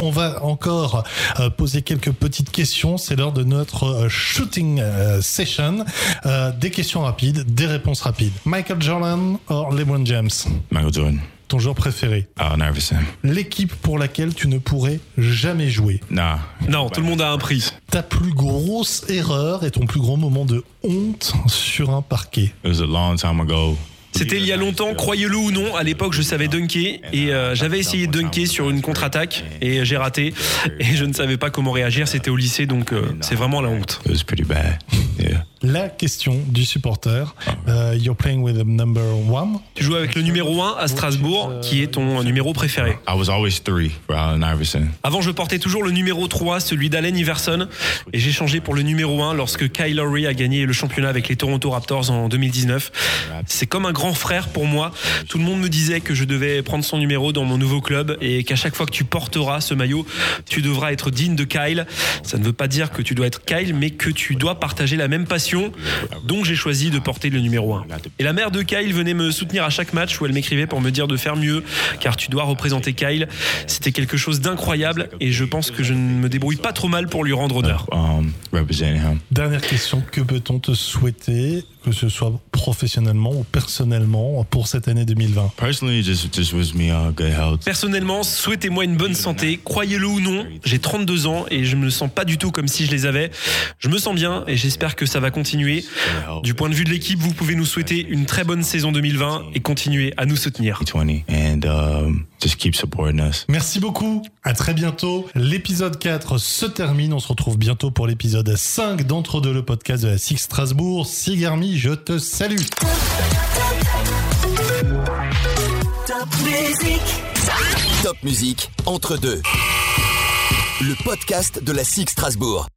On va encore euh, poser quelques petites questions. C'est l'heure de notre euh, shooting euh, session. Des questions rapides, des réponses rapides. Michael Jordan ou LeBron James? Michael Jordan. Ton joueur préféré? Allen Iverson. L'équipe pour laquelle tu ne pourrais jamais jouer Nah. Non, tout le monde a un prix. Ta plus grosse erreur et ton plus grand moment de honte sur un parquet It was a long time ago. C'était il y a longtemps, croyez-le ou non, à l'époque je savais dunker et euh, j'avais essayé de dunker sur une contre-attaque et j'ai raté et je ne savais pas comment réagir, c'était au lycée donc euh, c'est vraiment la honte. It was pretty bad. Yeah. La question du supporter. Euh, you're playing with the number one. Tu joues avec le numéro 1 à Strasbourg qui est ton numéro préféré. I was always three for Allen Iverson. Avant je portais toujours le numéro 3, celui d'Allen Iverson et j'ai changé pour le numéro 1 lorsque Kyle Lowry a gagné le championnat avec les Toronto Raptors en 2019. C'est comme un grand frère pour moi. Tout le monde me disait que je devais prendre son numéro dans mon nouveau club et qu'à chaque fois que tu porteras ce maillot, tu devras être digne de Kyle. Ça ne veut pas dire que tu dois être Kyle, mais que tu dois partager la même passion. Donc j'ai choisi de porter le numéro 1. Et la mère de Kyle venait me soutenir à chaque match où elle m'écrivait pour me dire de faire mieux, car tu dois représenter Kyle. C'était quelque chose d'incroyable et je pense que je ne me débrouille pas trop mal pour lui rendre honneur. Um. Dernière question. Que peut-on te souhaiter, que ce soit professionnellement ou personnellement, pour cette année 2020 Personally, just just wish me uh. Personnellement, souhaitez-moi une bonne santé, croyez-le ou non, j'ai 32 ans et je me sens pas du tout comme si je les avais. Je me sens bien et j'espère que ça va continuer. Du point de vue de l'équipe, vous pouvez nous souhaiter une très bonne saison 2020 et continuer à nous soutenir. 20 and um. Merci beaucoup. À très bientôt. L'épisode 4 se termine. On se retrouve bientôt pour l'épisode 5 d'Entre deux, le podcast de la Six Strasbourg. Sigarmi, je te salue. Top musique entre deux. Le podcast de la SIG Strasbourg.